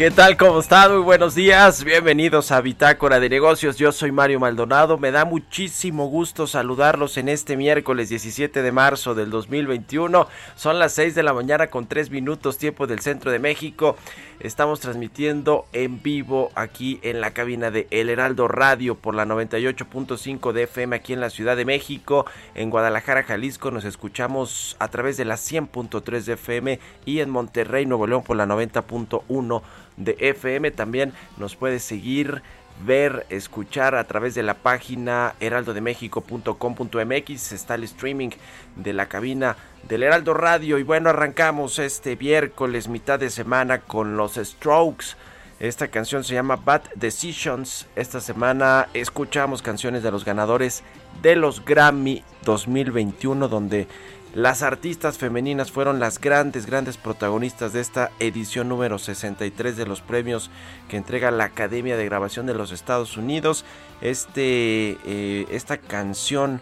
¿Qué tal? ¿Cómo están? Muy buenos días. Bienvenidos a Bitácora de Negocios. Yo soy Mario Maldonado. Me da muchísimo gusto saludarlos en este miércoles 17 de marzo del 2021. Son las 6 de la mañana con 3 minutos tiempo del centro de México. Estamos transmitiendo en vivo aquí en la cabina de El Heraldo Radio por la 98.5 de FM aquí en la Ciudad de México. En Guadalajara, Jalisco nos escuchamos a través de la 100.3 de FM y en Monterrey, Nuevo León por la 90.1 de FM. También nos puede seguir ver, escuchar a través de la página heraldodemexico.com.mx. Está el streaming de la cabina del Heraldo Radio. Y bueno, arrancamos este miércoles, mitad de semana, con los Strokes. Esta canción se llama Bad Decisions. Esta semana escuchamos canciones de los ganadores de los Grammy 2021, donde las artistas femeninas fueron las grandes, grandes protagonistas de esta edición número 63 de los premios que entrega la Academia de Grabación de los Estados Unidos. Este, eh, esta canción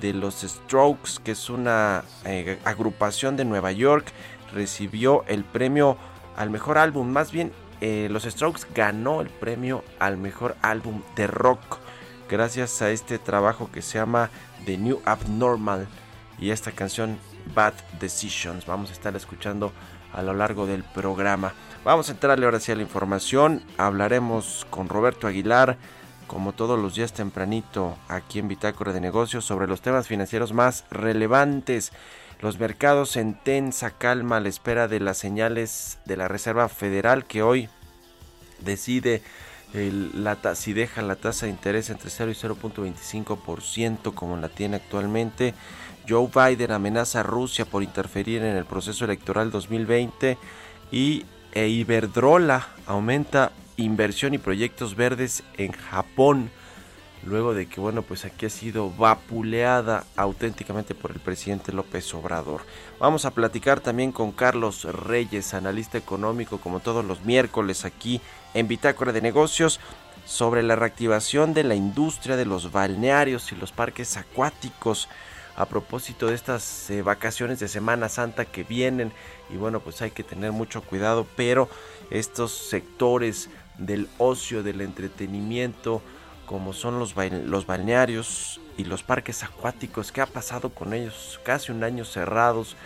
de los Strokes, que es una eh, agrupación de Nueva York, recibió el premio al mejor álbum. Más bien, eh, los Strokes ganó el premio al mejor álbum de rock gracias a este trabajo que se llama The New Abnormal y esta canción Bad Decisions. Vamos a estar escuchando a lo largo del programa. Vamos a entrarle ahora sí a la información. Hablaremos con Roberto Aguilar, como todos los días tempranito, aquí en Bitácora de Negocios, sobre los temas financieros más relevantes. Los mercados en tensa calma a la espera de las señales de la Reserva Federal que hoy decide la, si deja la tasa de interés entre 0 y 0.25% como la tiene actualmente Joe Biden amenaza a Rusia por interferir en el proceso electoral 2020 y e Iberdrola aumenta inversión y proyectos verdes en Japón luego de que bueno pues aquí ha sido vapuleada auténticamente por el presidente López Obrador. Vamos a platicar también con Carlos Reyes, analista económico como todos los miércoles aquí en Bitácora de Negocios sobre la reactivación de la industria de los balnearios y los parques acuáticos a propósito de estas eh, vacaciones de Semana Santa que vienen. Y bueno pues hay que tener mucho cuidado pero estos sectores del ocio del entretenimiento como son los, los balnearios y los parques acuáticos ¿qué ha pasado con ellos? casi un año cerrados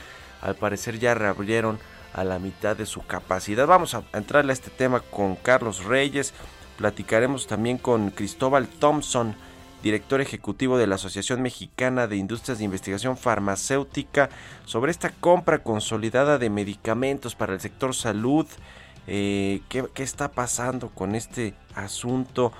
al parecer ya reabrieron a la mitad de su capacidad. Vamos a entrarle a este tema con Carlos Reyes. Platicaremos también con Cristóbal Thompson director ejecutivo de la Asociación Mexicana de Industrias de Investigación Farmacéutica, sobre esta compra consolidada de medicamentos para el sector salud. Eh, ¿qué, está pasando con este asunto?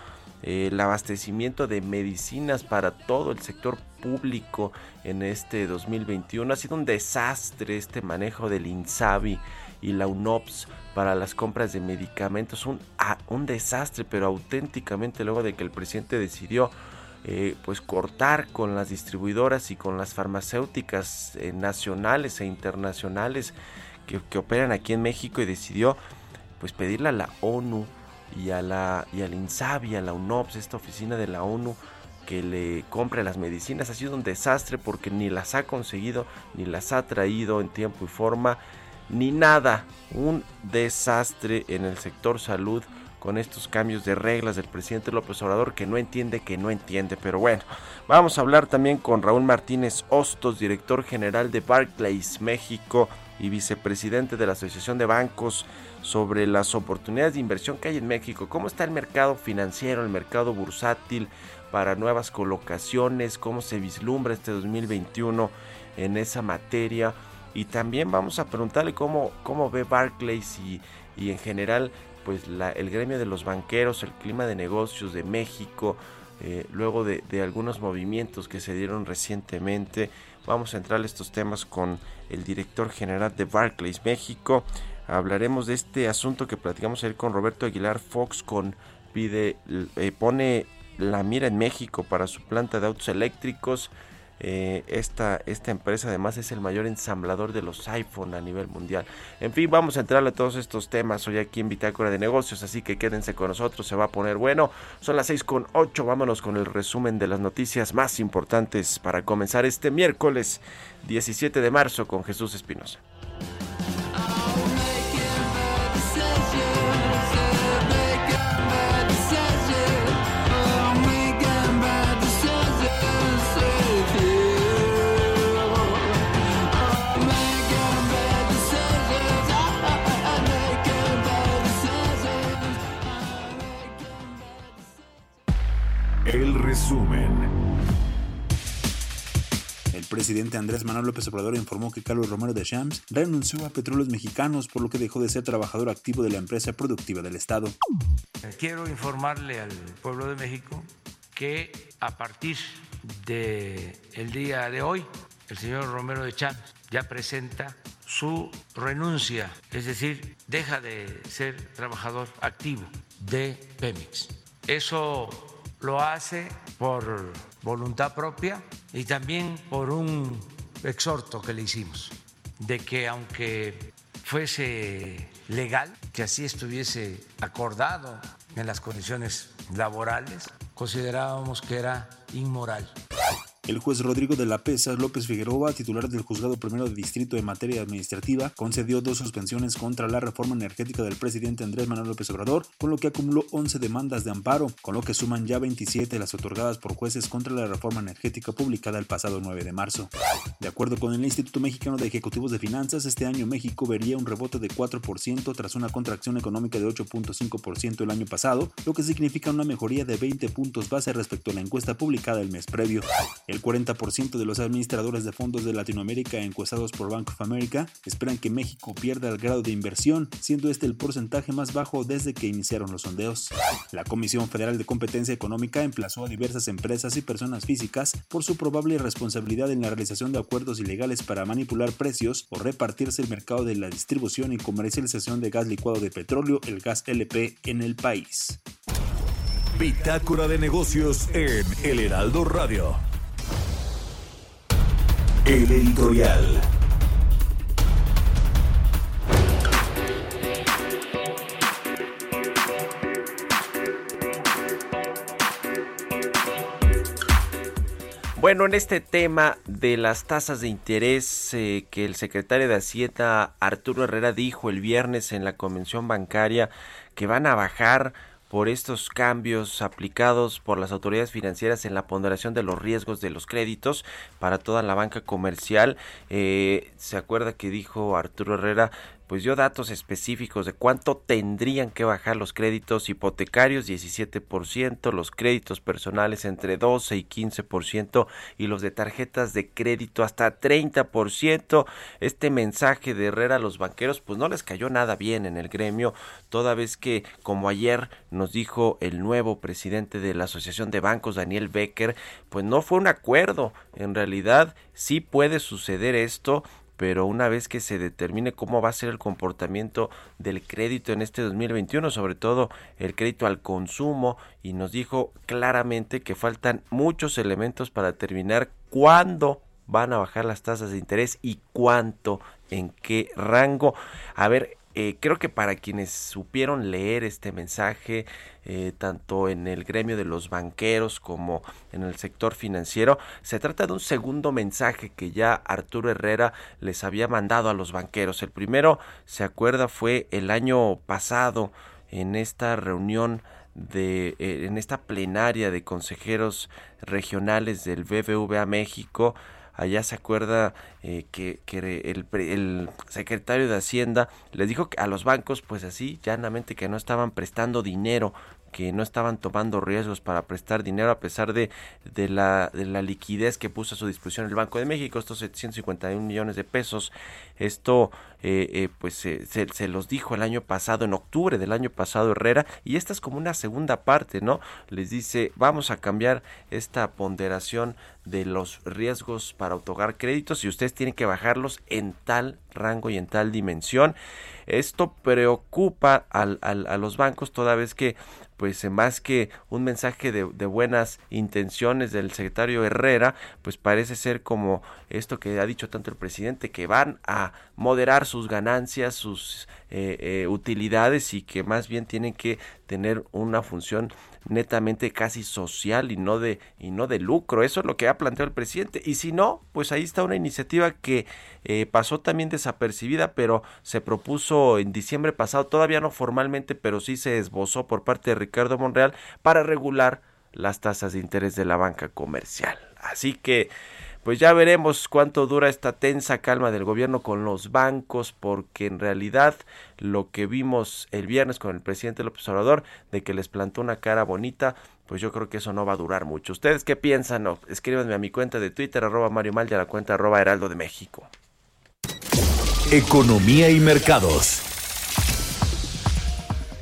eh, el abastecimiento de medicinas para todo el sector público en este 2021. Ha sido un desastre este manejo del INSABI y la UNOPS para las compras de medicamentos. Un, ah, un desastre, pero auténticamente luego de que el presidente decidió eh, pues cortar con las distribuidoras y con las farmacéuticas eh, nacionales e internacionales que, operan aquí en México y decidió pues pedirle a la ONU y a la y al INSABI, a la UNOPS, esta oficina de la ONU que le compre las medicinas. Ha sido un desastre porque ni las ha conseguido, ni las ha traído en tiempo y forma, ni nada. Un desastre en el sector salud con estos cambios de reglas del presidente López Obrador que no entiende, que no entiende. Pero bueno, vamos a hablar también con Raúl Martínez Hostos, director general de Barclays México y vicepresidente de la Asociación de Bancos sobre las oportunidades de inversión que hay en México. ¿Cómo está el mercado financiero, el mercado bursátil para nuevas colocaciones? ¿Cómo se vislumbra este 2021 en esa materia? Y también vamos a preguntarle cómo, cómo ve Barclays y, y en general pues la, el gremio de los banqueros, el clima de negocios de México, eh, luego de, algunos movimientos que se dieron recientemente. Vamos a entrar a estos temas con el director general de Barclays México. Hablaremos de este asunto que platicamos ayer con Roberto Aguilar Fox con pide eh, pone la mira en México para su planta de autos eléctricos. Eh, esta, esta empresa además es el mayor ensamblador de los iPhone a nivel mundial. En fin, vamos a entrarle a todos estos temas hoy aquí en Bitácora de Negocios, así que quédense con nosotros, se va a poner bueno. Son las 6 con 8, vámonos con el resumen de las noticias más importantes para comenzar este miércoles 17 de marzo con Jesús Espinosa. El presidente Andrés Manuel López Obrador informó que Carlos Romero de Champs renunció a Petróleos Mexicanos, por lo que dejó de ser trabajador activo de la empresa productiva del Estado. Quiero informarle al pueblo de México que a partir del el día de hoy, el señor Romero de Champs ya presenta su renuncia, es decir, deja de ser trabajador activo de Pemex. Eso lo hace por voluntad propia y también por un exhorto que le hicimos de que aunque fuese legal, que así estuviese acordado en las condiciones laborales, considerábamos que era inmoral. El juez Rodrigo de la Pesa López Figueroa, titular del Juzgado Primero de Distrito de Materia Administrativa, concedió dos suspensiones contra la reforma energética del presidente Andrés Manuel López Obrador, con lo que acumuló 11 demandas de amparo, con lo que suman ya 27 las otorgadas por jueces contra la reforma energética publicada el pasado 9 de marzo. De acuerdo con el Instituto Mexicano de Ejecutivos de Finanzas, este año México vería un rebote de 4% tras una contracción económica de 8.5% el año pasado, lo que significa una mejoría de 20 puntos base respecto a la encuesta publicada el mes previo. 40% de los administradores de fondos de Latinoamérica encuestados por Bank of America esperan que México pierda el grado de inversión, siendo este el porcentaje más bajo desde que iniciaron los sondeos. La Comisión Federal de Competencia Económica emplazó a diversas empresas y personas físicas por su probable responsabilidad en la realización de acuerdos ilegales para manipular precios o repartirse el mercado de la distribución y comercialización de gas licuado de petróleo, el gas LP, en el país. Bitácora de negocios en El Heraldo Radio. El editorial. Bueno, en este tema de las tasas de interés eh, que el secretario de Hacienda Arturo Herrera dijo el viernes en la convención bancaria que van a bajar por estos cambios aplicados por las autoridades financieras en la ponderación de los riesgos de los créditos para toda la banca comercial. Eh, se acuerda que dijo Arturo Herrera pues dio datos específicos de cuánto tendrían que bajar los créditos hipotecarios 17%, los créditos personales entre 12 y 15% y los de tarjetas de crédito hasta 30%. Este mensaje de Herrera a los banqueros pues no les cayó nada bien en el gremio, toda vez que como ayer nos dijo el nuevo presidente de la Asociación de Bancos Daniel Becker, pues no fue un acuerdo, en realidad sí puede suceder esto pero una vez que se determine cómo va a ser el comportamiento del crédito en este 2021, sobre todo el crédito al consumo, y nos dijo claramente que faltan muchos elementos para determinar cuándo van a bajar las tasas de interés y cuánto, en qué rango. A ver, eh, creo que para quienes supieron leer este mensaje, eh, tanto en el gremio de los banqueros como en el sector financiero, se trata de un segundo mensaje que ya Arturo Herrera les había mandado a los banqueros. El primero, se acuerda, fue el año pasado en esta reunión de eh, en esta plenaria de consejeros regionales del BBVA México allá se acuerda eh, que, el, el, secretario de Hacienda les dijo a los bancos, pues así, llanamente, que no estaban prestando dinero que no estaban tomando riesgos para prestar dinero a pesar de, de, la, de la liquidez que puso a su disposición el Banco de México, estos 751 millones de pesos. Esto eh, eh, pues se, se, los dijo el año pasado, en octubre del año pasado Herrera, y esta es como una segunda parte, ¿no? Les dice, vamos a cambiar esta ponderación de los riesgos para otorgar créditos y ustedes tienen que bajarlos en tal rango y en tal dimensión. Esto preocupa al, al, a los bancos toda vez que pues eh, más que un mensaje de, buenas intenciones del secretario Herrera, pues parece ser como esto que ha dicho tanto el presidente, que van a moderar sus ganancias, sus eh, eh, utilidades y que más bien tienen que tener una función netamente casi social y no de y no de lucro. Eso es lo que ha planteado el presidente. Y si no pues ahí está una iniciativa que eh, pasó también desapercibida pero se propuso en diciembre pasado todavía no formalmente pero sí se esbozó por parte de Ricardo Monreal para regular las tasas de interés de la banca comercial. Así que pues ya veremos cuánto dura esta tensa calma del gobierno con los bancos, porque en realidad lo que vimos el viernes con el presidente López Obrador, de que les plantó una cara bonita, pues yo creo que eso no va a durar mucho. ¿Ustedes qué piensan? No, escríbanme a mi cuenta de Twitter, arroba Mario Mal, y a la cuenta arroba Heraldo de México. Economía y mercados.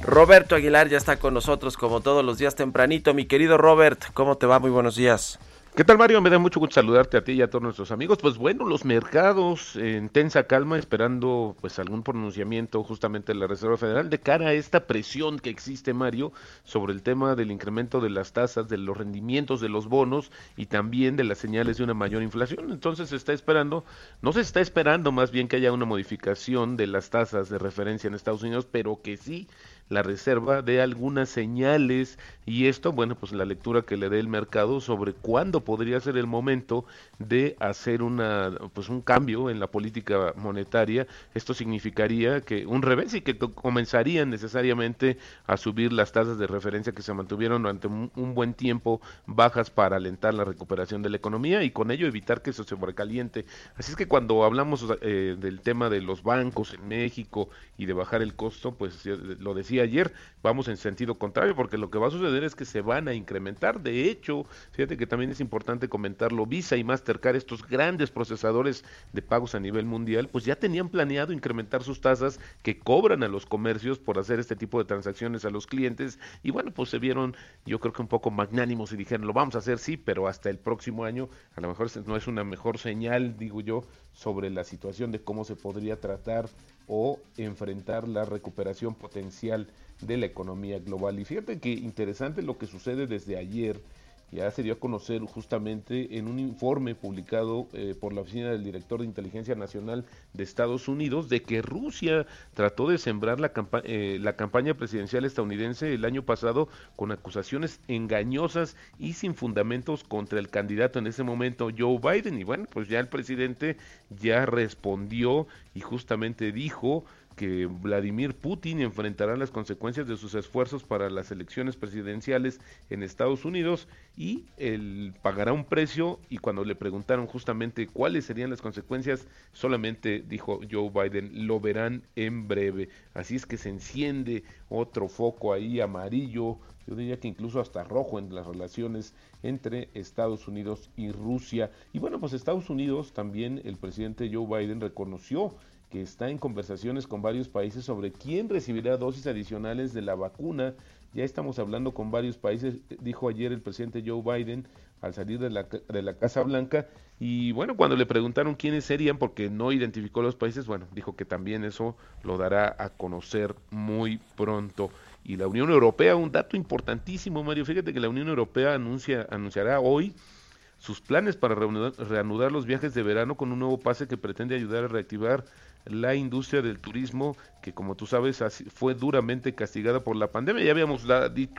Roberto Aguilar ya está con nosotros como todos los días tempranito. Mi querido Robert, ¿cómo te va? Muy buenos días. ¿Qué tal Mario? Me da mucho gusto saludarte a ti y a todos nuestros amigos. Pues bueno, los mercados en tensa calma esperando pues algún pronunciamiento justamente de la Reserva Federal de cara a esta presión que existe Mario sobre el tema del incremento de las tasas, de los rendimientos de los bonos y también de las señales de una mayor inflación. Entonces se está esperando, no se está esperando más bien que haya una modificación de las tasas de referencia en Estados Unidos, pero que sí la reserva de algunas señales y esto, bueno, pues la lectura que le dé el mercado sobre cuándo podría ser el momento de hacer una, pues un cambio en la política monetaria. Esto significaría que un revés y que comenzarían necesariamente a subir las tasas de referencia que se mantuvieron durante un, buen tiempo bajas para alentar la recuperación de la economía y con ello evitar que eso se sobrecaliente. Así es que cuando hablamos eh, del tema de los bancos en México y de bajar el costo, pues lo decía ayer, vamos en sentido contrario, porque lo que va a suceder es que se van a incrementar. De hecho, fíjate que también es importante comentarlo, Visa y Mastercard, estos grandes procesadores de pagos a nivel mundial, pues ya tenían planeado incrementar sus tasas que cobran a los comercios por hacer este tipo de transacciones a los clientes. Y bueno, pues se vieron, yo creo que un poco magnánimos y dijeron, lo vamos a hacer, sí, pero hasta el próximo año, a lo mejor no es una mejor señal, digo yo, sobre la situación de cómo se podría tratar o enfrentar la recuperación potencial de la economía global. Y fíjate que interesante lo que sucede desde ayer ya se dio a conocer justamente en un informe publicado eh, por la Oficina del Director de Inteligencia Nacional de Estados Unidos de que Rusia trató de sembrar la, eh, la campaña presidencial estadounidense el año pasado con acusaciones engañosas y sin fundamentos contra el candidato en ese momento, Joe Biden. Y bueno, pues ya el presidente ya respondió y justamente dijo que Vladimir Putin enfrentará las consecuencias de sus esfuerzos para las elecciones presidenciales en Estados Unidos y él pagará un precio y cuando le preguntaron justamente cuáles serían las consecuencias, solamente dijo Joe Biden, lo verán en breve. Así es que se enciende otro foco ahí amarillo, yo diría que incluso hasta rojo en las relaciones entre Estados Unidos y Rusia. Y bueno, pues Estados Unidos también el presidente Joe Biden reconoció está en conversaciones con varios países sobre quién recibirá dosis adicionales de la vacuna. Ya estamos hablando con varios países, dijo ayer el presidente Joe Biden al salir de la, de la Casa Blanca. Y bueno, cuando le preguntaron quiénes serían, porque no identificó los países, bueno, dijo que también eso lo dará a conocer muy pronto. Y la Unión Europea, un dato importantísimo, Mario, fíjate que la Unión Europea anuncia, anunciará hoy sus planes para reanudar, los viajes de verano con un nuevo pase que pretende ayudar a reactivar la industria del turismo que como tú sabes fue duramente castigada por la pandemia. Ya habíamos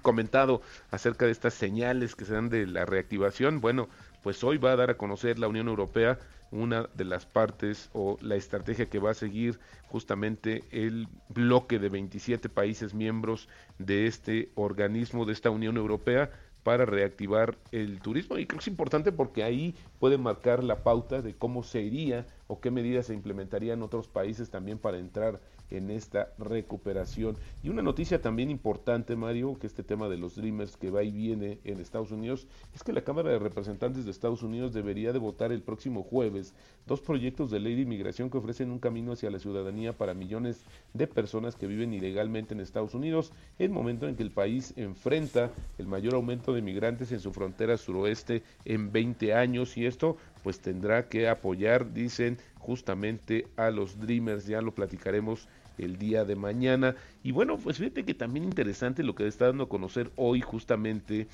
comentado acerca de estas señales que se dan de la reactivación. Bueno, pues hoy va a dar a conocer la Unión Europea una de las partes o la estrategia que va a seguir justamente el bloque de 27 países miembros de este organismo, de esta Unión Europea, para reactivar el turismo. Y creo que es importante porque ahí puede marcar la pauta de cómo se iría o qué medidas se implementarían en otros países también para entrar en esta recuperación. Y una noticia también importante, Mario, que este tema de los Dreamers que va y viene en Estados Unidos, es que la Cámara de Representantes de Estados Unidos debería de votar el próximo jueves dos proyectos de ley de inmigración que ofrecen un camino hacia la ciudadanía para millones de personas que viven ilegalmente en Estados Unidos, en momento en que el país enfrenta el mayor aumento de migrantes en su frontera suroeste en 20 años y esto pues tendrá que apoyar, dicen, justamente a los Dreamers, ya lo platicaremos el día de mañana. Y bueno, pues fíjate que también interesante lo que está dando a conocer hoy justamente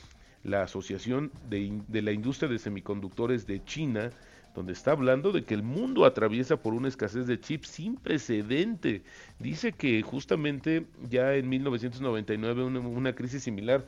la Asociación de, la Industria de Semiconductores de China, donde está hablando de que el mundo atraviesa por una escasez de chips sin precedente. Dice que justamente ya en 1999 una, una crisis similar,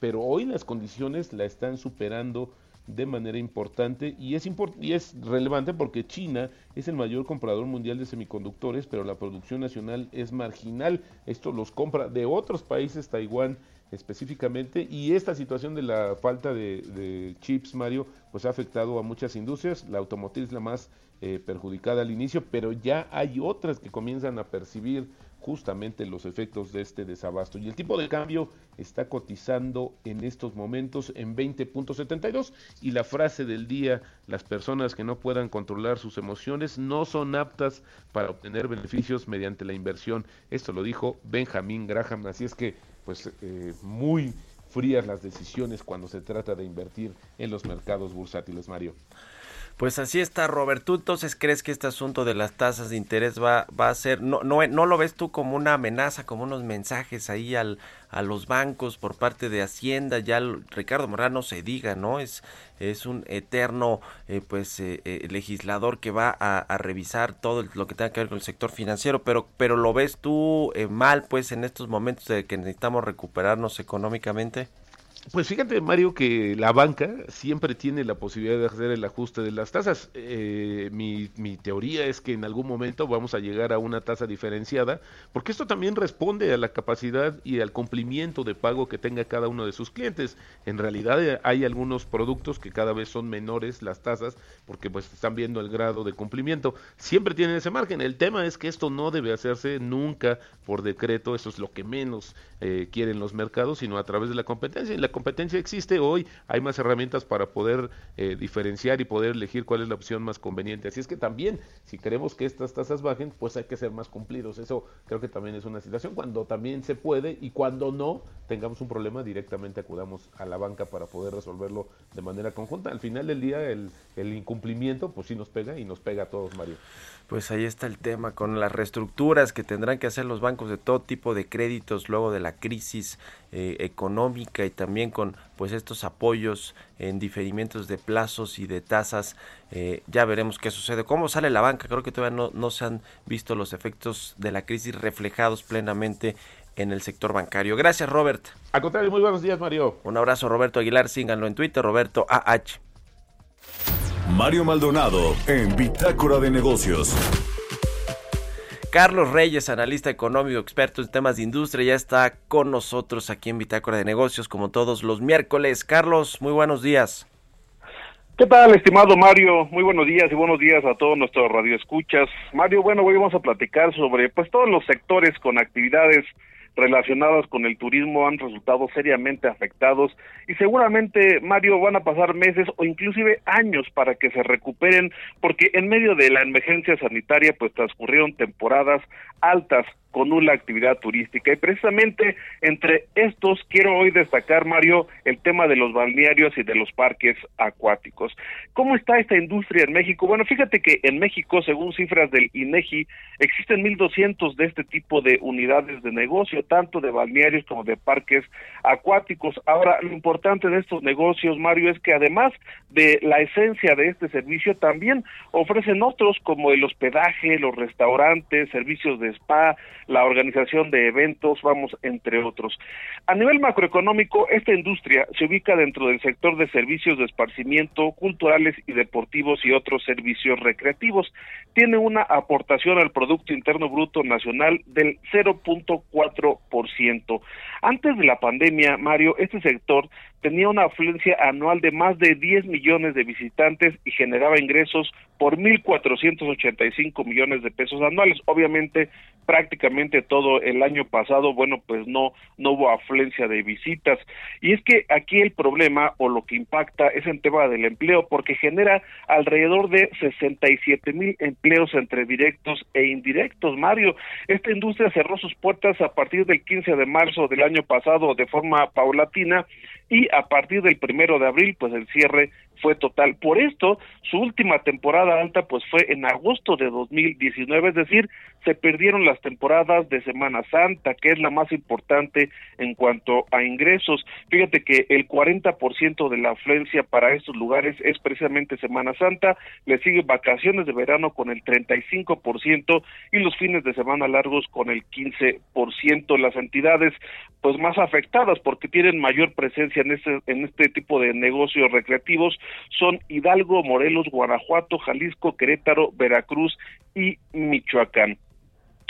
pero hoy las condiciones la están superando de manera importante y es, y es relevante porque China es el mayor comprador mundial de semiconductores, pero la producción nacional es marginal. Esto los compra de otros países, Taiwán específicamente, y esta situación de la falta de, chips, Mario, pues ha afectado a muchas industrias. La automotriz es la más eh, perjudicada al inicio, pero ya hay otras que comienzan a percibir justamente los efectos de este desabasto. Y el tipo de cambio está cotizando en estos momentos en 20.72 y la frase del día, las personas que no puedan controlar sus emociones no son aptas para obtener beneficios mediante la inversión. Esto lo dijo Benjamin Graham, así es que pues eh, muy frías las decisiones cuando se trata de invertir en los mercados bursátiles, Mario. Pues así está, Robert. ¿Tú entonces crees que este asunto de las tasas de interés va, va a ser, no, no, no lo ves tú como una amenaza, como unos mensajes ahí al, a los bancos por parte de Hacienda? Ya Ricardo Morano se diga, ¿no? Es, es un eterno eh, pues eh, eh, legislador que va a, a, revisar todo lo que tenga que ver con el sector financiero, pero, pero ¿lo ves tú mal pues en estos momentos de que necesitamos recuperarnos económicamente? Pues fíjate, Mario, que la banca siempre tiene la posibilidad de hacer el ajuste de las tasas. Eh, mi, mi, teoría es que en algún momento vamos a llegar a una tasa diferenciada, porque esto también responde a la capacidad y al cumplimiento de pago que tenga cada uno de sus clientes. En realidad eh, hay algunos productos que cada vez son menores las tasas, porque pues están viendo el grado de cumplimiento. Siempre tienen ese margen. El tema es que esto no debe hacerse nunca por decreto, eso es lo que menos eh, quieren los mercados, sino a través de la competencia. Y la competencia existe hoy, hay más herramientas para poder eh, diferenciar y poder elegir cuál es la opción más conveniente. Así es que también, si queremos que estas tasas bajen, pues hay que ser más cumplidos. Eso creo que también es una situación. Cuando también se puede y cuando no tengamos un problema, directamente acudamos a la banca para poder resolverlo de manera conjunta. Al final del día, el, incumplimiento, pues sí nos pega y nos pega a todos, Mario. Pues ahí está el tema con las reestructuras que tendrán que hacer los bancos de todo tipo de créditos luego de la crisis eh, económica y también con pues estos apoyos en diferimientos de plazos y de tasas. Eh, ya veremos qué sucede. ¿Cómo sale la banca? Creo que todavía no, no se han visto los efectos de la crisis reflejados plenamente en el sector bancario. Gracias, Robert. Al contrario, muy buenos días, Mario. Un abrazo, Roberto Aguilar. Síganlo en Twitter, Roberto AH. Mario Maldonado en Bitácora de Negocios. Carlos Reyes, analista económico, experto en temas de industria, ya está con nosotros aquí en Bitácora de Negocios, como todos los miércoles. Carlos, muy buenos días. ¿Qué tal, estimado Mario? Muy buenos días y buenos días a todos nuestros radioescuchas. Mario, bueno, hoy vamos a platicar sobre pues todos los sectores con actividades relacionadas con el turismo han resultado seriamente afectados y seguramente, Mario, van a pasar meses o inclusive años para que se recuperen porque en medio de la emergencia sanitaria pues transcurrieron temporadas altas con una actividad turística. Y precisamente entre estos quiero hoy destacar, Mario, el tema de los balnearios y de los parques acuáticos. ¿Cómo está esta industria en México? Bueno, fíjate que en México, según cifras del INEGI, existen 1.200 de este tipo de unidades de negocio, tanto de balnearios como de parques acuáticos. Ahora, lo importante de estos negocios, Mario, es que además de la esencia de este servicio, también ofrecen otros como el hospedaje, los restaurantes, servicios de spa, la organización de eventos, vamos, entre otros. A nivel macroeconómico, esta industria se ubica dentro del sector de servicios de esparcimiento, culturales y deportivos y otros servicios recreativos. Tiene una aportación al Producto Interno Bruto Nacional del 0.4%. Antes de la pandemia, Mario, este sector tenía una afluencia anual de más de 10 millones de visitantes y generaba ingresos por 1.485 millones de pesos anuales. Obviamente, prácticamente todo el año pasado, bueno, pues no, no hubo afluencia de visitas. Y es que aquí el problema o lo que impacta es el tema del empleo, porque genera alrededor de 67 mil empleos entre directos e indirectos. Mario, esta industria cerró sus puertas a partir del 15 de marzo del año pasado de forma paulatina y a partir del primero de abril, pues el cierre fue total. Por esto, su última temporada alta pues fue en agosto de 2019, es decir, se perdieron las temporadas de Semana Santa, que es la más importante en cuanto a ingresos. Fíjate que el 40% de la afluencia para estos lugares es precisamente Semana Santa, le sigue vacaciones de verano con el 35% y los fines de semana largos con el 15%. Las entidades pues más afectadas porque tienen mayor presencia en este en este tipo de negocios recreativos son Hidalgo, Morelos, Guanajuato, Jalisco, Querétaro, Veracruz y Michoacán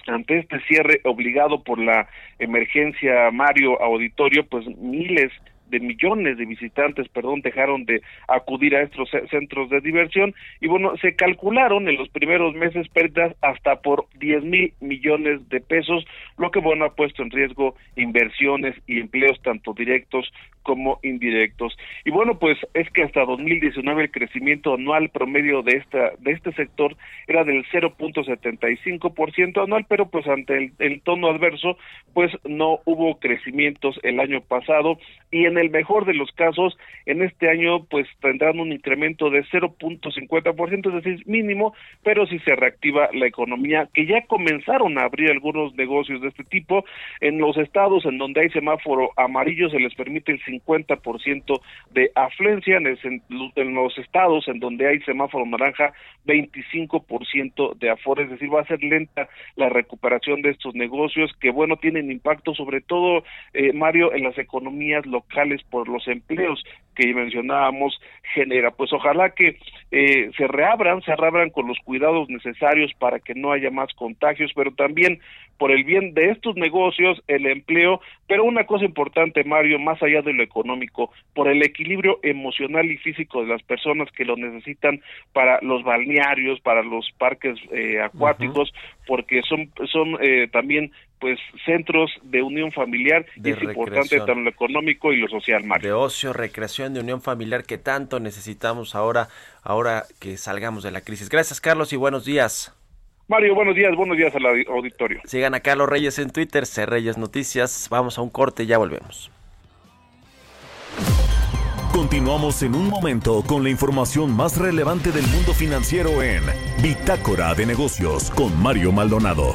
ante este cierre obligado por la emergencia Mario Auditorio, pues miles de millones de visitantes, perdón, dejaron de acudir a estos centros de diversión y bueno, se calcularon en los primeros meses pérdidas hasta por 10 mil millones de pesos, lo que bueno ha puesto en riesgo inversiones y empleos tanto directos como indirectos. Y bueno, pues es que hasta 2019 el crecimiento anual promedio de esta de este sector era del 0.75% anual, pero pues ante el, tono adverso, pues no hubo crecimientos el año pasado y en el mejor de los casos, en este año pues tendrán un incremento de 0.50%, es decir, mínimo, pero si se reactiva la economía, que ya comenzaron a abrir algunos negocios de este tipo, en los estados en donde hay semáforo amarillo se les permite el 50% de afluencia, en, los estados en donde hay semáforo naranja, 25% de aforo, es decir, va a ser lenta la recuperación de estos negocios que, bueno, tienen impacto sobre todo, eh, Mario, en las economías locales por los empleos que mencionábamos genera. Pues ojalá que eh, se reabran, se reabran con los cuidados necesarios para que no haya más contagios, pero también por el bien de estos negocios, el empleo, pero una cosa importante, Mario, más allá de lo económico, por el equilibrio emocional y físico de las personas que lo necesitan para los balnearios, para los parques eh, acuáticos, porque son, son eh, también pues centros de unión familiar y es importante tanto lo económico y lo social, Mario. De ocio, recreación, de unión familiar que tanto necesitamos ahora, ahora que salgamos de la crisis. Gracias, Carlos, y buenos días. Mario, buenos días, buenos días al auditorio. Sigan a Carlos Reyes en Twitter, C Reyes Noticias. Vamos a un corte y ya volvemos. Continuamos en un momento con la información más relevante del mundo financiero en Bitácora de Negocios con Mario Maldonado.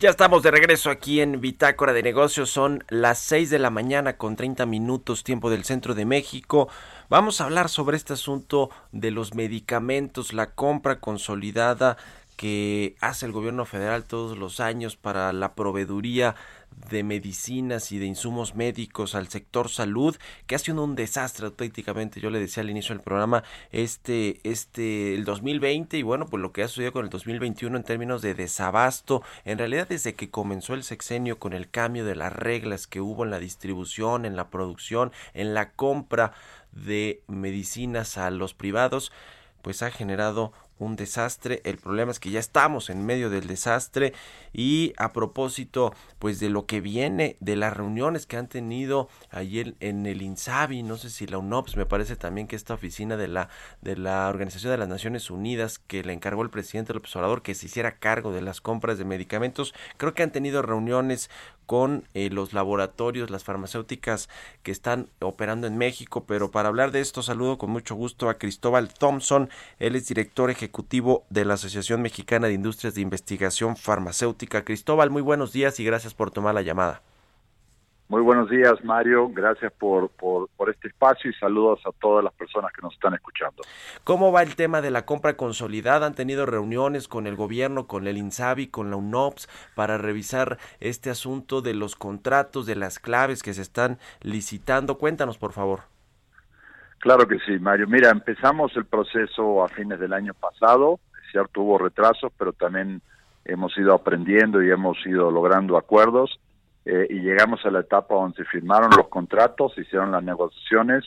Ya estamos de regreso aquí en Bitácora de Negocios. Son las 6 de la mañana con 30 minutos tiempo del centro de México. Vamos a hablar sobre este asunto de los medicamentos, la compra consolidada que hace el gobierno federal todos los años para la proveeduría de medicinas y de insumos médicos al sector salud, que ha sido un desastre auténticamente. Yo le decía al inicio del programa, este, este, el 2020 y bueno, pues lo que ha sucedido con el 2021 en términos de desabasto, en realidad desde que comenzó el sexenio con el cambio de las reglas que hubo en la distribución, en la producción, en la compra de medicinas a los privados, pues ha generado un desastre. El problema es que ya estamos en medio del desastre. Y a propósito pues de lo que viene de las reuniones que han tenido ayer en el INSABI, no sé si la UNOPS, me parece también que esta oficina de la de la Organización de las Naciones Unidas que le encargó el presidente López Obrador que se hiciera cargo de las compras de medicamentos, creo que han tenido reuniones con eh, los laboratorios, las farmacéuticas que están operando en México, pero para hablar de esto saludo con mucho gusto a Cristóbal Thompson, él es director ejecutivo de la Asociación Mexicana de Industrias de Investigación Farmacéutica. Cristóbal, muy buenos días y gracias por tomar la llamada. Muy buenos días, Mario. Gracias por, por, este espacio y saludos a todas las personas que nos están escuchando. ¿Cómo va el tema de la compra consolidada? ¿Han tenido reuniones con el gobierno, con el INSABI, con la UNOPS para revisar este asunto de los contratos, de las claves que se están licitando? Cuéntanos, por favor. Claro que sí, Mario. Mira, empezamos el proceso a fines del año pasado. Es cierto, hubo retrasos, pero también hemos ido aprendiendo y hemos ido logrando acuerdos eh, y llegamos a la etapa donde se firmaron los contratos, se hicieron las negociaciones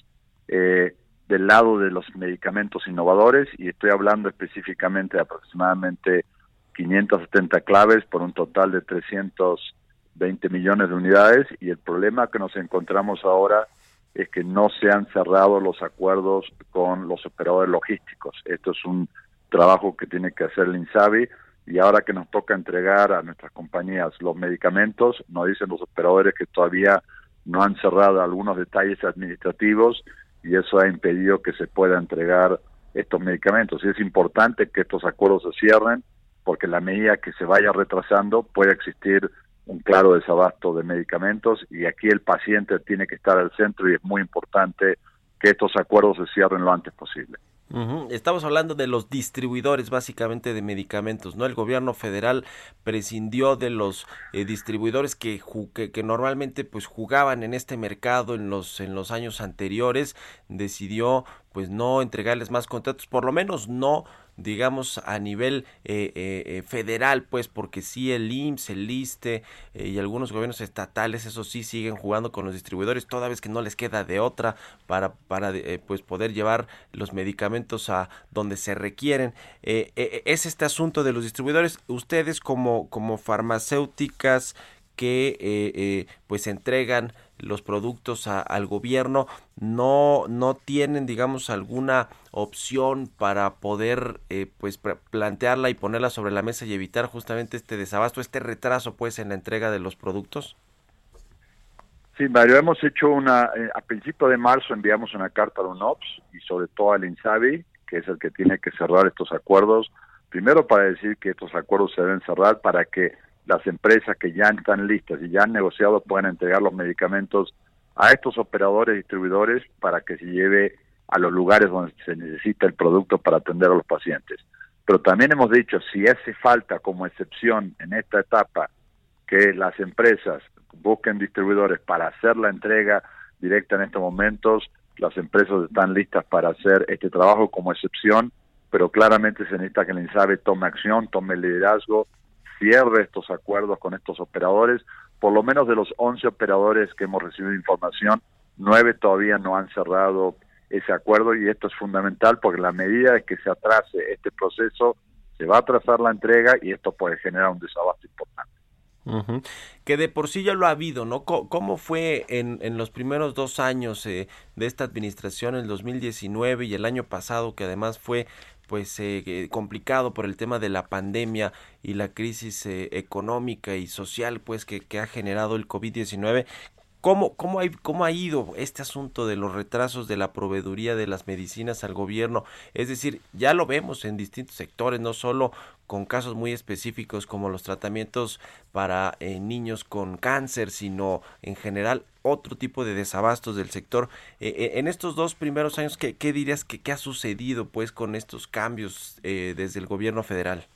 eh, del lado de los medicamentos innovadores y estoy hablando específicamente de aproximadamente 570 claves por un total de 320 millones de unidades y el problema que nos encontramos ahora es que no se han cerrado los acuerdos con los operadores logísticos. Esto es un trabajo que tiene que hacer el INSABI y ahora que nos toca entregar a nuestras compañías los medicamentos, nos dicen los operadores que todavía no han cerrado algunos detalles administrativos y eso ha impedido que se pueda entregar estos medicamentos. Y es importante que estos acuerdos se cierren porque la medida que se vaya retrasando puede existir un claro desabasto de medicamentos y aquí el paciente tiene que estar al centro y es muy importante que estos acuerdos se cierren lo antes posible. Estamos hablando de los distribuidores básicamente de medicamentos, ¿no? El gobierno federal prescindió de los eh, distribuidores que, que, que, normalmente pues jugaban en este mercado en los en los años anteriores, decidió pues no entregarles más contratos, por lo menos no digamos a nivel eh, eh, eh, federal pues porque sí el IMSS, el LISTE y algunos gobiernos estatales eso sí siguen jugando con los distribuidores toda vez que no les queda de otra para para pues poder llevar los medicamentos a donde se requieren. Es este asunto de los distribuidores. Ustedes como como farmacéuticas que pues entregan los productos al gobierno no no tienen digamos alguna opción para poder eh, pues plantearla y ponerla sobre la mesa y evitar justamente este desabasto este retraso pues en la entrega de los productos sí Mario hemos hecho una eh, a principio de marzo enviamos una carta a UNOPS y sobre todo al INSABI que es el que tiene que cerrar estos acuerdos. Primero para decir que estos acuerdos se deben cerrar para que las empresas que ya están listas y ya han negociado puedan entregar los medicamentos a estos operadores distribuidores para que se lleve a los lugares donde se necesita el producto para atender a los pacientes. Pero también hemos dicho, si hace falta como excepción en esta etapa que las empresas busquen distribuidores para hacer la entrega directa en estos momentos, las empresas están listas para hacer este trabajo como excepción, pero claramente se necesita que el INSABE tome acción, tome liderazgo cierre estos acuerdos con estos operadores. Por lo menos de los 11 operadores que hemos recibido información, nueve todavía no han cerrado ese acuerdo y esto es fundamental porque la medida de que se atrase este proceso, se va a atrasar la entrega y esto puede generar un desabasto importante. Que de por sí ya lo ha habido, ¿no? ¿Cómo fue en, en los primeros dos años eh, de esta administración, el 2019 y el año pasado, que además fue pues eh, complicado por el tema de la pandemia y la crisis eh, económica y social pues que, que ha generado el COVID-19 ¿Cómo, cómo, hay, ¿Cómo ha ido este asunto de los retrasos de la proveeduría de las medicinas al gobierno? Es decir, ya lo vemos en distintos sectores, no solo con casos muy específicos como los tratamientos para eh, niños con cáncer, sino en general otro tipo de desabastos del sector. Eh, eh, en estos dos primeros años, ¿qué, qué dirías que qué ha sucedido pues con estos cambios desde el gobierno federal?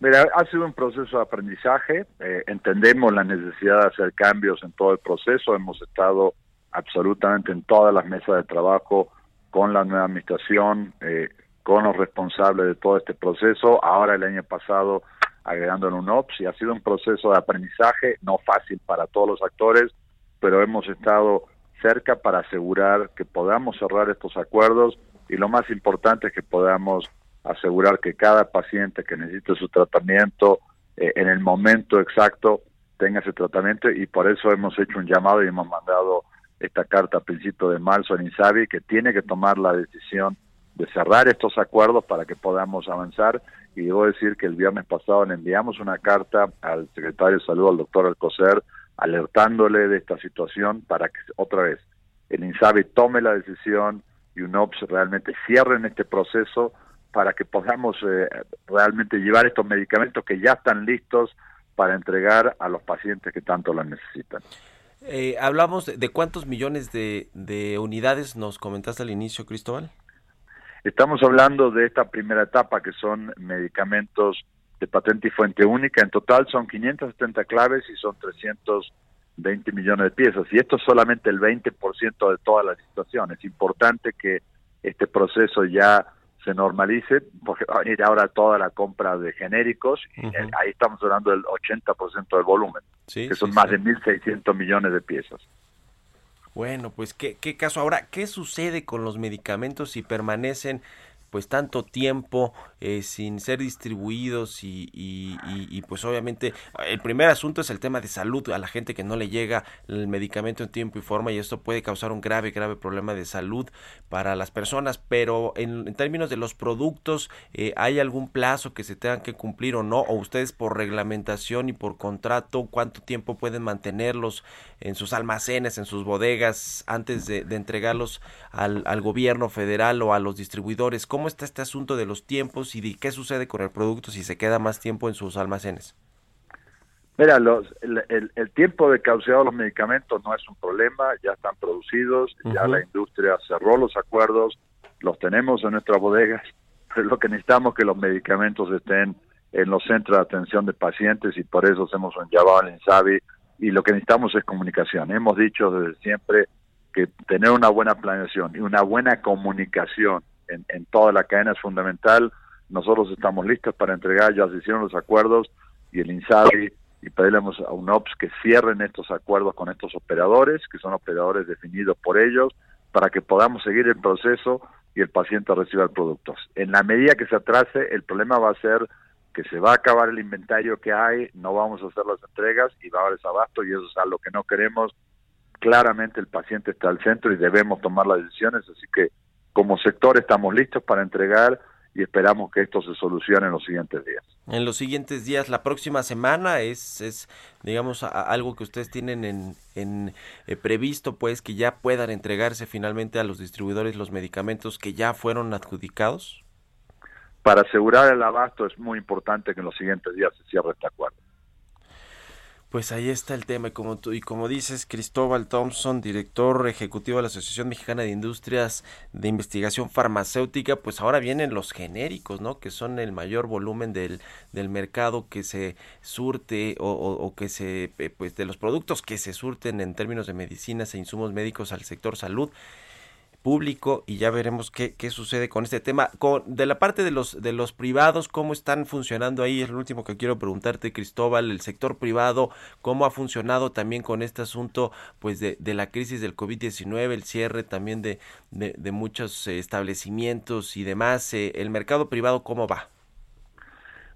Mira, ha sido un proceso de aprendizaje. Eh, entendemos la necesidad de hacer cambios en todo el proceso. Hemos estado absolutamente en todas las mesas de trabajo con la nueva administración, eh, con los responsables de todo este proceso. Ahora el año pasado agregando en un OPS y ha sido un proceso de aprendizaje no fácil para todos los actores, pero hemos estado cerca para asegurar que podamos cerrar estos acuerdos y lo más importante es que podamos asegurar que cada paciente que necesite su tratamiento eh, en el momento exacto tenga ese tratamiento y por eso hemos hecho un llamado y hemos mandado esta carta a principio de marzo en INSABI que tiene que tomar la decisión de cerrar estos acuerdos para que podamos avanzar. Y debo decir que el viernes pasado le enviamos una carta al secretario de salud, al doctor Alcocer, alertándole de esta situación para que otra vez el INSABI tome la decisión y UNOPS realmente cierren este proceso para que podamos eh, realmente llevar estos medicamentos que ya están listos para entregar a los pacientes que tanto los necesitan. Eh, hablamos de, cuántos millones de, de, unidades nos comentaste al inicio, Cristóbal. Estamos hablando de esta primera etapa que son medicamentos de patente y fuente única. En total son 570 claves y son 320 millones de piezas. Y esto es solamente el 20% de toda la situación. Es importante que este proceso ya se normalice, porque va a venir ahora toda la compra de genéricos, y ahí estamos hablando del 80% del volumen, que son más de 1.600 millones de piezas. Bueno, pues ¿qué, qué caso. Ahora, ¿qué sucede con los medicamentos si permanecen pues tanto tiempo eh, sin ser distribuidos y, y, pues obviamente el primer asunto es el tema de salud a la gente que no le llega el medicamento en tiempo y forma y esto puede causar un grave grave problema de salud para las personas pero en, términos de los productos eh, hay algún plazo que se tengan que cumplir o no o ustedes por reglamentación y por contrato cuánto tiempo pueden mantenerlos en sus almacenes en sus bodegas antes de, entregarlos al, al gobierno federal o a los distribuidores ¿Cómo está este asunto de los tiempos y de qué sucede con el producto si se queda más tiempo en sus almacenes? Mira, los, el, tiempo de caducidad de los medicamentos no es un problema, ya están producidos, ya la industria cerró los acuerdos, los tenemos en nuestras bodegas, pero lo que necesitamos es que los medicamentos estén en los centros de atención de pacientes y por eso hacemos un llamado al INSABI y lo que necesitamos es comunicación. Hemos dicho desde siempre que tener una buena planeación y una buena comunicación en, toda la cadena es fundamental. Nosotros estamos listos para entregar, ya se hicieron los acuerdos y el INSABI y pedimos a UNOPS que cierren estos acuerdos con estos operadores, que son operadores definidos por ellos, para que podamos seguir el proceso y el paciente reciba el producto. En la medida que se atrase, el problema va a ser que se va a acabar el inventario que hay, no vamos a hacer las entregas y va a haber desabasto y eso es algo que no queremos. Claramente el paciente está al centro y debemos tomar las decisiones, así que como sector estamos listos para entregar y esperamos que esto se solucione en los siguientes días. En los siguientes días, la próxima semana es, es digamos, algo que ustedes tienen en, en eh, previsto, pues, que ya puedan entregarse finalmente a los distribuidores los medicamentos que ya fueron adjudicados. Para asegurar el abasto es muy importante que en los siguientes días se cierre este acuerdo. Pues ahí está el tema y como, tú, y como dices, Cristóbal Thompson, director ejecutivo de la Asociación Mexicana de Industrias de Investigación Farmacéutica, pues ahora vienen los genéricos, ¿no? Que son el mayor volumen del, del mercado que se surte o, o, que se, eh, pues de los productos que se surten en términos de medicinas e insumos médicos al sector salud público y ya veremos qué, qué sucede con este tema. Con, de la parte de los, de los privados, ¿cómo están funcionando ahí? Es lo último que quiero preguntarte, Cristóbal, el sector privado, ¿cómo ha funcionado también con este asunto pues de, de la crisis del COVID-19, el cierre también de, de, muchos eh, establecimientos y demás? Eh, ¿El mercado privado cómo va?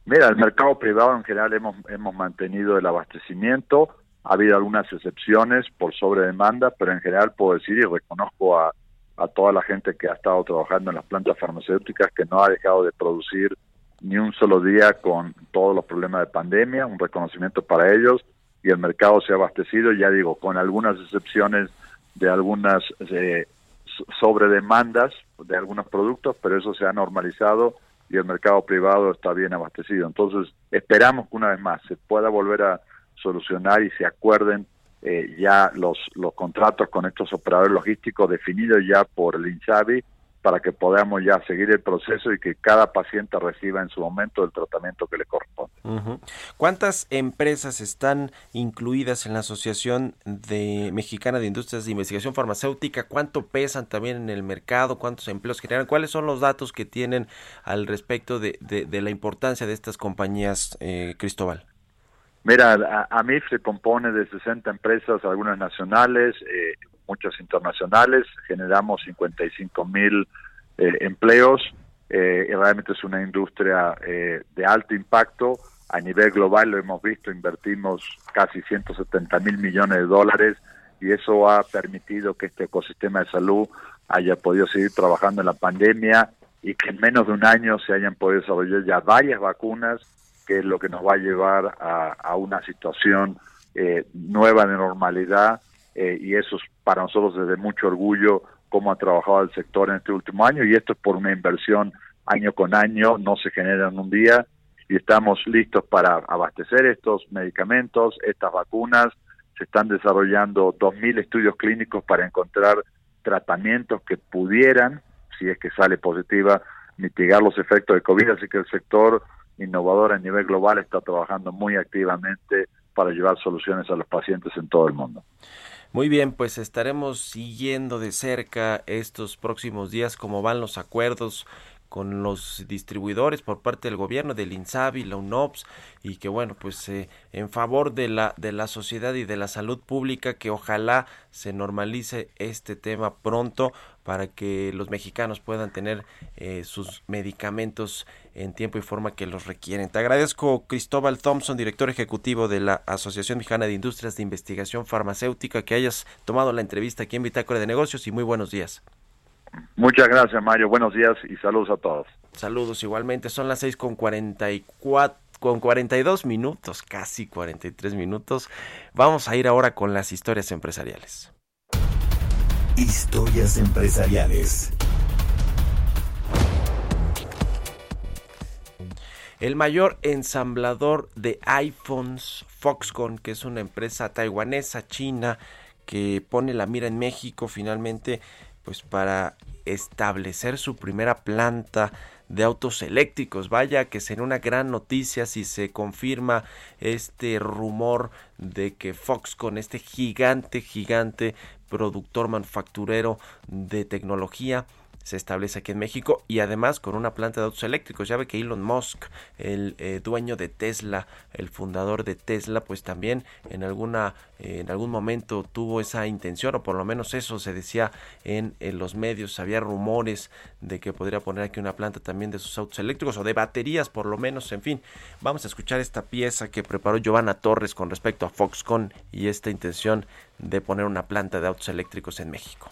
Mira, el mercado privado en general hemos, hemos mantenido el abastecimiento, ha habido algunas excepciones por sobredemanda, pero en general puedo decir y reconozco a a toda la gente que ha estado trabajando en las plantas farmacéuticas, que no ha dejado de producir ni un solo día con todos los problemas de pandemia, un reconocimiento para ellos. y el mercado se ha abastecido, ya digo, con algunas excepciones de algunas eh, sobredemandas de algunos productos, pero eso se ha normalizado y el mercado privado está bien abastecido. Entonces, esperamos que una vez más se pueda volver a solucionar y se acuerden eh, ya los, los contratos con estos operadores logísticos definidos ya por el INSABI para que podamos ya seguir el proceso y que cada paciente reciba en su momento el tratamiento que le corresponde. ¿Cuántas empresas están incluidas en la Asociación de Mexicana de Industrias de Investigación Farmacéutica? ¿Cuánto pesan también en el mercado? ¿Cuántos empleos generan? ¿Cuáles son los datos que tienen al respecto de, de, la importancia de estas compañías, eh, Cristóbal? Mira, AMIF se compone de 60 empresas, algunas nacionales, eh, muchas internacionales, generamos 55 mil eh, empleos, eh, y realmente es una industria eh, de alto impacto. A nivel global lo hemos visto, invertimos casi 170 mil millones de dólares y eso ha permitido que este ecosistema de salud haya podido seguir trabajando en la pandemia y que en menos de un año se hayan podido desarrollar ya varias vacunas, que es lo que nos va a llevar a, una situación nueva de normalidad eh, y eso es para nosotros desde mucho orgullo cómo ha trabajado el sector en este último año y esto es por una inversión año con año, no se genera en un día y estamos listos para abastecer estos medicamentos, estas vacunas, se están desarrollando 2.000 estudios clínicos para encontrar tratamientos que pudieran, si es que sale positiva, mitigar los efectos de COVID, así que el sector innovador a nivel global está trabajando muy activamente para llevar soluciones a los pacientes en todo el mundo. Muy bien, pues estaremos siguiendo de cerca estos próximos días cómo van los acuerdos con los distribuidores por parte del gobierno, del INSABI, la UNOPS, y que bueno, pues eh, en favor de la, de la sociedad y de la salud pública, que ojalá se normalice este tema pronto para que los mexicanos puedan tener eh, sus medicamentos en tiempo y forma que los requieren. Te agradezco Cristóbal Thompson, director ejecutivo de la Asociación Mexicana de Industrias de Investigación Farmacéutica, que hayas tomado la entrevista aquí en Bitácora de Negocios y muy buenos días. Muchas gracias, Mario. Buenos días y saludos a todos. Saludos igualmente. Son las seis con cuarenta y cuatro con 42 minutos, casi 43 minutos. Vamos a ir ahora con las historias empresariales. Historias empresariales. El mayor ensamblador de iPhones, Foxconn, que es una empresa taiwanesa, china, que pone la mira en México, finalmente pues para establecer su primera planta de autos eléctricos. Vaya que será una gran noticia si se confirma este rumor de que Foxconn, este gigante, gigante productor manufacturero de tecnología, se establece aquí en México y además con una planta de autos eléctricos. Ya ve que Elon Musk, el eh, dueño de Tesla, el fundador de Tesla, pues también en alguna eh, en algún momento tuvo esa intención o por lo menos eso se decía en, en, los medios. Había rumores de que podría poner aquí una planta también de sus autos eléctricos o de baterías por lo menos. En fin, vamos a escuchar esta pieza que preparó Giovanna Torres con respecto a Foxconn y esta intención de poner una planta de autos eléctricos en México.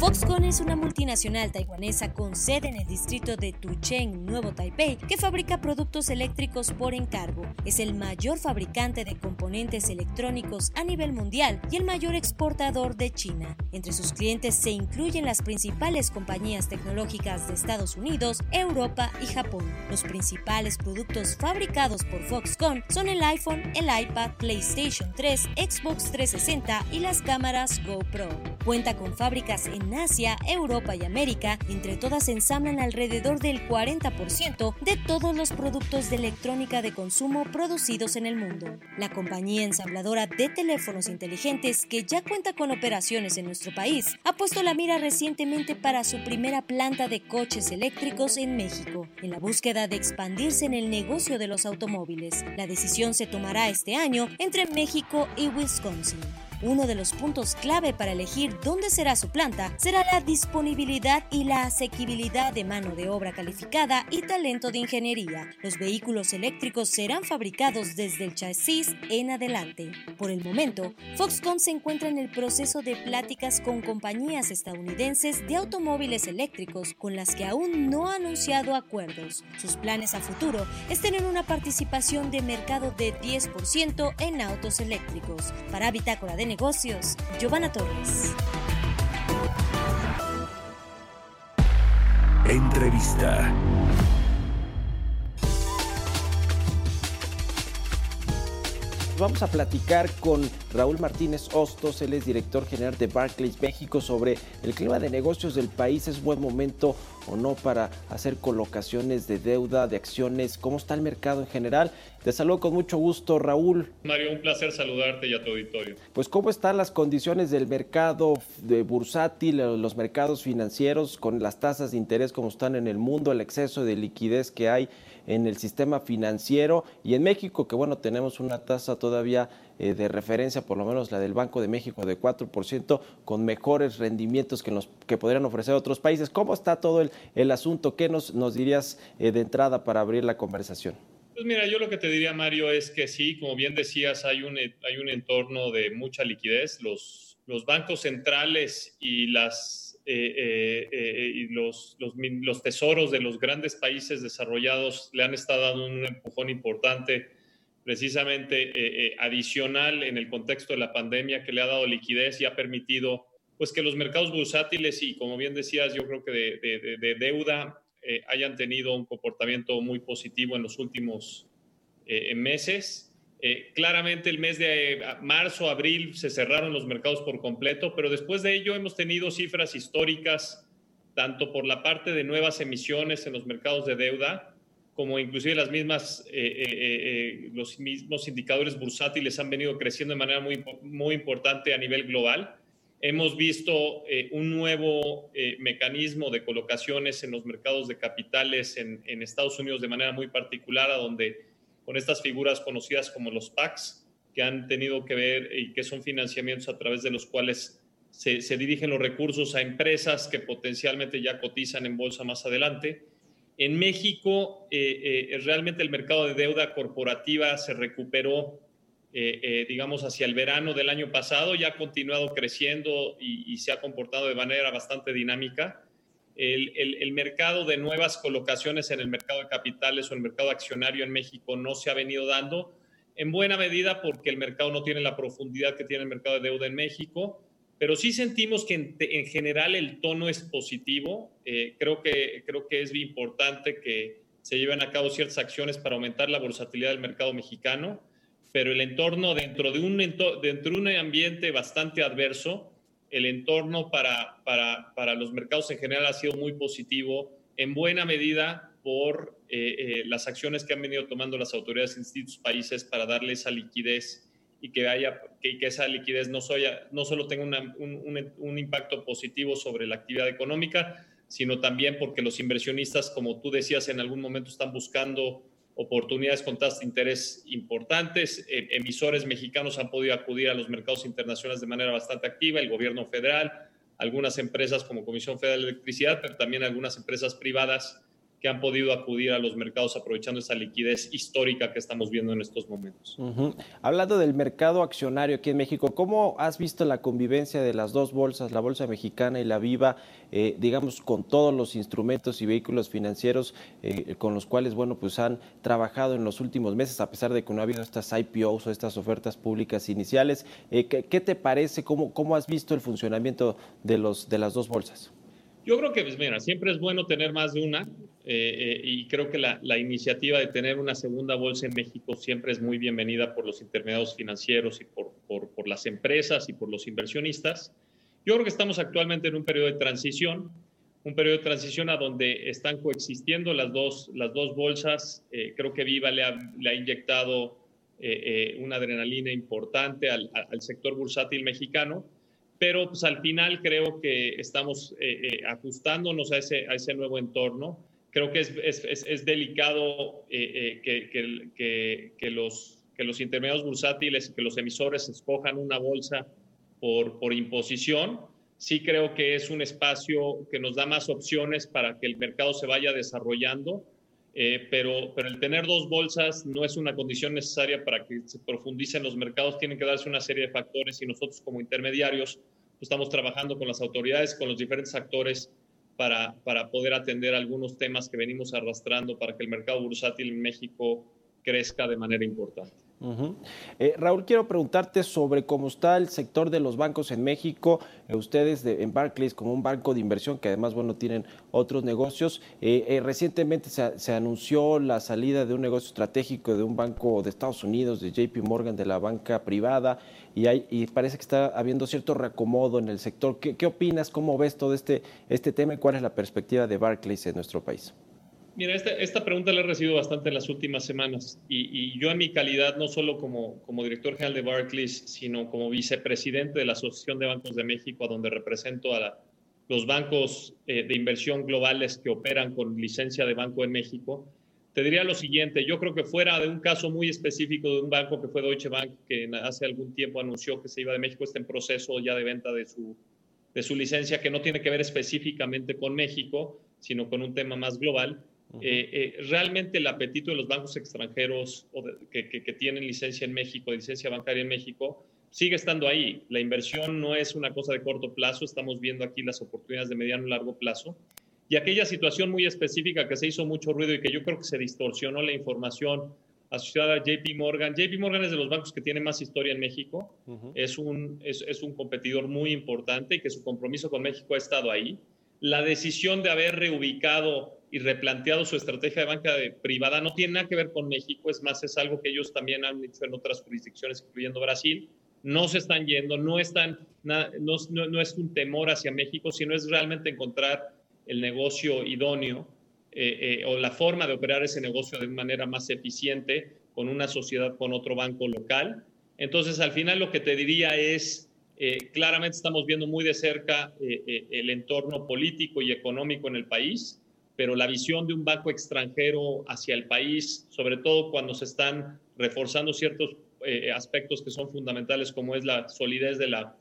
Foxconn es una multinacional taiwanesa con sede en el distrito de Tucheng, Nuevo Taipei, que fabrica productos eléctricos por encargo. Es el mayor fabricante de componentes electrónicos a nivel mundial y el mayor exportador de China. Entre sus clientes se incluyen las principales compañías tecnológicas de Estados Unidos, Europa y Japón. Los principales productos fabricados por Foxconn son el iPhone, el iPad, PlayStation 3, Xbox 360 y las cámaras GoPro. Cuenta con fábricas en Asia, Europa y América, entre todas ensamblan alrededor del 40% de todos los productos de electrónica de consumo producidos en el mundo. La compañía ensambladora de teléfonos inteligentes, que ya cuenta con operaciones en nuestro país, ha puesto la mira recientemente para su primera planta de coches eléctricos en México, en la búsqueda de expandirse en el negocio de los automóviles. La decisión se tomará este año entre México y Wisconsin. Uno de los puntos clave para elegir dónde será su planta será la disponibilidad y la asequibilidad de mano de obra calificada y talento de ingeniería. Los vehículos eléctricos serán fabricados desde el chasis en adelante. Por el momento, Foxconn se encuentra en el proceso de pláticas con compañías estadounidenses de automóviles eléctricos con las que aún no ha anunciado acuerdos. Sus planes a futuro es tener una participación de mercado de 10% en autos eléctricos. Para Bitácora de Negocios, Giovanna Torres. Entrevista. Vamos a platicar con Raúl Martínez Hostos, él es director general de Barclays México, sobre el clima de negocios del país. ¿Es buen momento o no para hacer colocaciones de deuda, de acciones? ¿Cómo está el mercado en general? Te saludo con mucho gusto, Raúl. Mario, un placer saludarte y a tu auditorio. Pues, ¿cómo están las condiciones del mercado de bursátil, los mercados financieros, con las tasas de interés como están en el mundo, el exceso de liquidez que hay? En el sistema financiero y en México, que bueno, tenemos una tasa todavía eh, de referencia, por lo menos la del Banco de México, de 4%, con mejores rendimientos que, los, que podrían ofrecer otros países. ¿Cómo está todo el, el asunto? ¿Qué nos, nos dirías eh, de entrada para abrir la conversación? Pues mira, yo lo que te diría, Mario, es que sí, como bien decías, hay un, hay un entorno de mucha liquidez. Los, los bancos centrales y las eh, eh, eh, y los, los, tesoros de los grandes países desarrollados le han estado dando un empujón importante, precisamente adicional en el contexto de la pandemia, que le ha dado liquidez y ha permitido pues que los mercados bursátiles y como bien decías, yo creo que de, de deuda hayan tenido un comportamiento muy positivo en los últimos meses eh, claramente el mes de eh, marzo, abril se cerraron los mercados por completo, pero después de ello hemos tenido cifras históricas, tanto por la parte de nuevas emisiones en los mercados de deuda, como inclusive las mismas, eh, los mismos indicadores bursátiles han venido creciendo de manera muy, muy importante a nivel global. Hemos visto un nuevo mecanismo de colocaciones en los mercados de capitales en, en Estados Unidos de manera muy particular, a donde con estas figuras conocidas como los PACs, que han tenido que ver y que son financiamientos a través de los cuales se, dirigen los recursos a empresas que potencialmente ya cotizan en bolsa más adelante. En México, eh, eh, realmente el mercado de deuda corporativa se recuperó, eh, digamos, hacia el verano del año pasado, ya ha continuado creciendo y, y se ha comportado de manera bastante dinámica el, mercado de nuevas colocaciones en el mercado de capitales o el mercado accionario en México no se ha venido dando, en buena medida porque el mercado no tiene la profundidad que tiene el mercado de deuda en México, pero sí sentimos que en, general el tono es positivo. Eh, creo, que, creo que es importante que se lleven a cabo ciertas acciones para aumentar la versatilidad del mercado mexicano, pero el entorno dentro de un, dentro de un ambiente bastante adverso, el entorno para, para, para, los mercados en general ha sido muy positivo, en buena medida por eh, eh, las acciones que han venido tomando las autoridades en distintos países para darle esa liquidez y que, haya, que, que esa liquidez no, soya, no solo tenga un, un, impacto positivo sobre la actividad económica, sino también porque los inversionistas, como tú decías, en algún momento están buscando oportunidades con tasas de interés importantes. Eh, emisores mexicanos han podido acudir a los mercados internacionales de manera bastante activa, el gobierno federal, algunas empresas como Comisión Federal de Electricidad, pero también algunas empresas privadas que han podido acudir a los mercados aprovechando esa liquidez histórica que estamos viendo en estos momentos. Hablando del mercado accionario aquí en México, ¿cómo has visto la convivencia de las dos bolsas, la bolsa mexicana y la Viva, eh, digamos, con todos los instrumentos y vehículos financieros eh, con los cuales, bueno, pues han trabajado en los últimos meses, a pesar de que no ha habido estas IPOs o estas ofertas públicas iniciales? Eh, ¿qué, te parece? ¿Cómo, ¿Cómo has visto el funcionamiento de, los, de las dos bolsas? Yo creo que, pues mira, siempre es bueno tener más de una. Eh, eh, y creo que la, iniciativa de tener una segunda bolsa en México siempre es muy bienvenida por los intermediarios financieros y por, por, las empresas y por los inversionistas. Yo creo que estamos actualmente en un periodo de transición, un periodo de transición a donde están coexistiendo las dos, las dos bolsas. Eh, creo que Viva le ha, le ha inyectado una adrenalina importante al, al, sector bursátil mexicano, pero pues, al final creo que estamos ajustándonos a ese, a ese nuevo entorno creo que es, es, es, delicado eh, eh, que, que, que, los, que los intermediarios bursátiles que los emisores escojan una bolsa por, por imposición. Sí creo que es un espacio que nos da más opciones para que el mercado se vaya desarrollando, eh, pero, pero el tener dos bolsas no es una condición necesaria para que se profundicen los mercados, tienen que darse una serie de factores y nosotros como intermediarios estamos trabajando con las autoridades, con los diferentes actores para, para poder atender algunos temas que venimos arrastrando para que el mercado bursátil en México crezca de manera importante. Eh, Raúl, quiero preguntarte sobre cómo está el sector de los bancos en México. Eh, ustedes en Barclays, como un banco de inversión que además bueno tienen otros negocios. Eh, recientemente se, anunció la salida de un negocio estratégico de un banco de Estados Unidos, de JP Morgan, de la banca privada, y, hay, y parece que está habiendo cierto reacomodo en el sector. ¿Qué, qué opinas? ¿Cómo ves todo este, este tema y cuál es la perspectiva de Barclays en nuestro país? Mira, esta, pregunta la he recibido bastante en las últimas semanas y, yo en mi calidad, no solo como, como, director general de Barclays, sino como vicepresidente de la Asociación de Bancos de México, a donde represento a los bancos eh, de inversión globales que operan con licencia de banco en México, te diría lo siguiente, yo creo que fuera de un caso muy específico de un banco que fue Deutsche Bank, que hace algún tiempo anunció que se iba de México, está en proceso ya de venta de su, de su licencia, que no tiene que ver específicamente con México, sino con un tema más global eh, eh, realmente el apetito de los bancos extranjeros que, tienen licencia en México, licencia bancaria en México, sigue estando ahí. La inversión no es una cosa de corto plazo, estamos viendo aquí las oportunidades de mediano y largo plazo. Y aquella situación muy específica que se hizo mucho ruido y que yo creo que se distorsionó la información asociada a JP Morgan. JP Morgan es de los bancos que tiene más historia en México, es, un, es, es un competidor muy importante y que su compromiso con México ha estado ahí. La decisión de haber reubicado y replanteado su estrategia de banca privada no tiene nada que ver con México, es más, es algo que ellos también han hecho en otras jurisdicciones, incluyendo Brasil. No se están yendo, no, están, no, es un temor hacia México, sino es realmente encontrar el negocio idóneo eh, eh, o la forma de operar ese negocio de manera más eficiente con una sociedad, con otro banco local. Entonces, al final lo que te diría es, eh, claramente estamos viendo muy de cerca el entorno político y económico en el país pero la visión de un banco extranjero hacia el país, sobre todo cuando se están reforzando ciertos eh, aspectos que son fundamentales, como es la solidez de la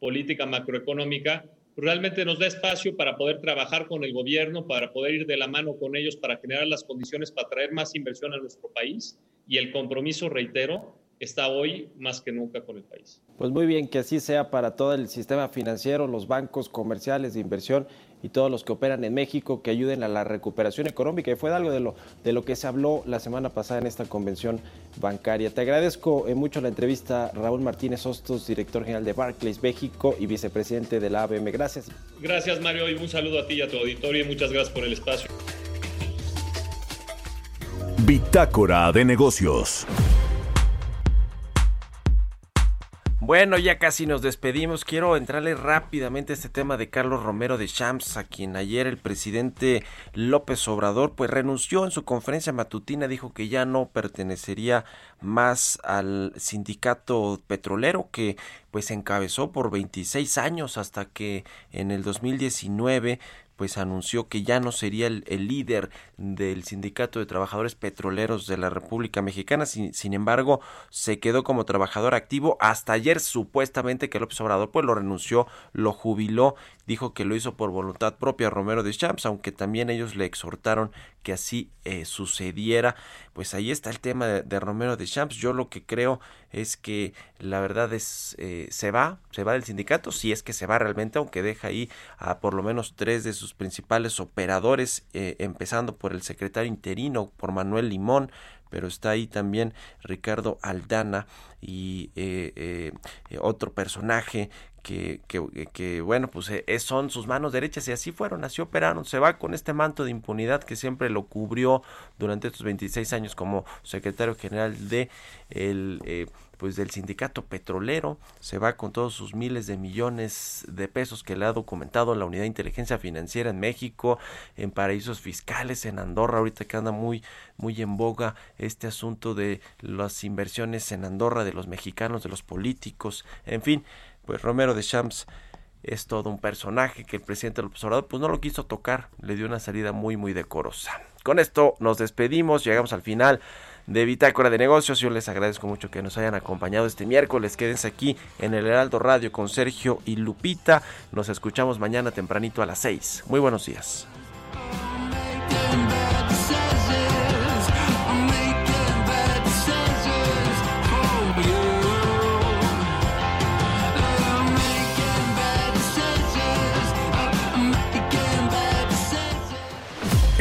política macroeconómica, realmente nos da espacio para poder trabajar con el gobierno, para poder ir de la mano con ellos, para generar las condiciones para traer más inversión a nuestro país. Y el compromiso, reitero, está hoy más que nunca con el país. Pues muy bien, que así sea para todo el sistema financiero, los bancos comerciales de inversión y todos los que operan en México que ayuden a la recuperación económica. Y fue algo de lo, de lo que se habló la semana pasada en esta convención bancaria. Te agradezco eh, mucho la entrevista, Raúl Martínez Hostos, director general de Barclays México y vicepresidente de la ABM. Gracias. Gracias, Mario, y un saludo a ti y a tu auditorio y muchas gracias por el espacio. Bitácora de negocios. Bueno, ya casi nos despedimos. Quiero entrarle rápidamente a este tema de Carlos Romero de Champs, a quien ayer el presidente López Obrador pues renunció en su conferencia matutina, dijo que ya no pertenecería más al sindicato petrolero que pues encabezó por 26 años hasta que en el 2019 pues anunció que ya no sería el, líder del Sindicato de Trabajadores Petroleros de la República Mexicana, sin, sin, embargo se quedó como trabajador activo. Hasta ayer supuestamente que López Obrador pues lo renunció, lo jubiló dijo que lo hizo por voluntad propia Romero de Champs, aunque también ellos le exhortaron que así eh, sucediera. Pues ahí está el tema de, Romero de Champs. Yo lo que creo es que la verdad es eh, se va, se va del sindicato, si es que se va realmente, aunque deja ahí a por lo menos tres de sus principales operadores, eh, empezando por el secretario interino, por Manuel Limón, pero está ahí también Ricardo Aldana y otro personaje que, que, que, bueno, pues eh, son sus manos derechas y así fueron, así operaron. Se va con este manto de impunidad que siempre lo cubrió durante estos 26 años como secretario general de el, eh, pues del sindicato petrolero, se va con todos sus miles de millones de pesos que le ha documentado la Unidad de Inteligencia Financiera en México, en paraísos fiscales, en Andorra, ahorita que anda muy, muy en boga este asunto de las inversiones en Andorra de los mexicanos, de los políticos, en fin, pues Romero de Champs es todo un personaje que el presidente López Obrador pues no lo quiso tocar, le dio una salida muy muy decorosa. Con esto nos despedimos, llegamos al final de Bitácora de Negocios. Yo les agradezco mucho que nos hayan acompañado este miércoles. Quédense aquí en el Heraldo Radio con Sergio y Lupita. Nos escuchamos mañana tempranito a las 6. Muy buenos días.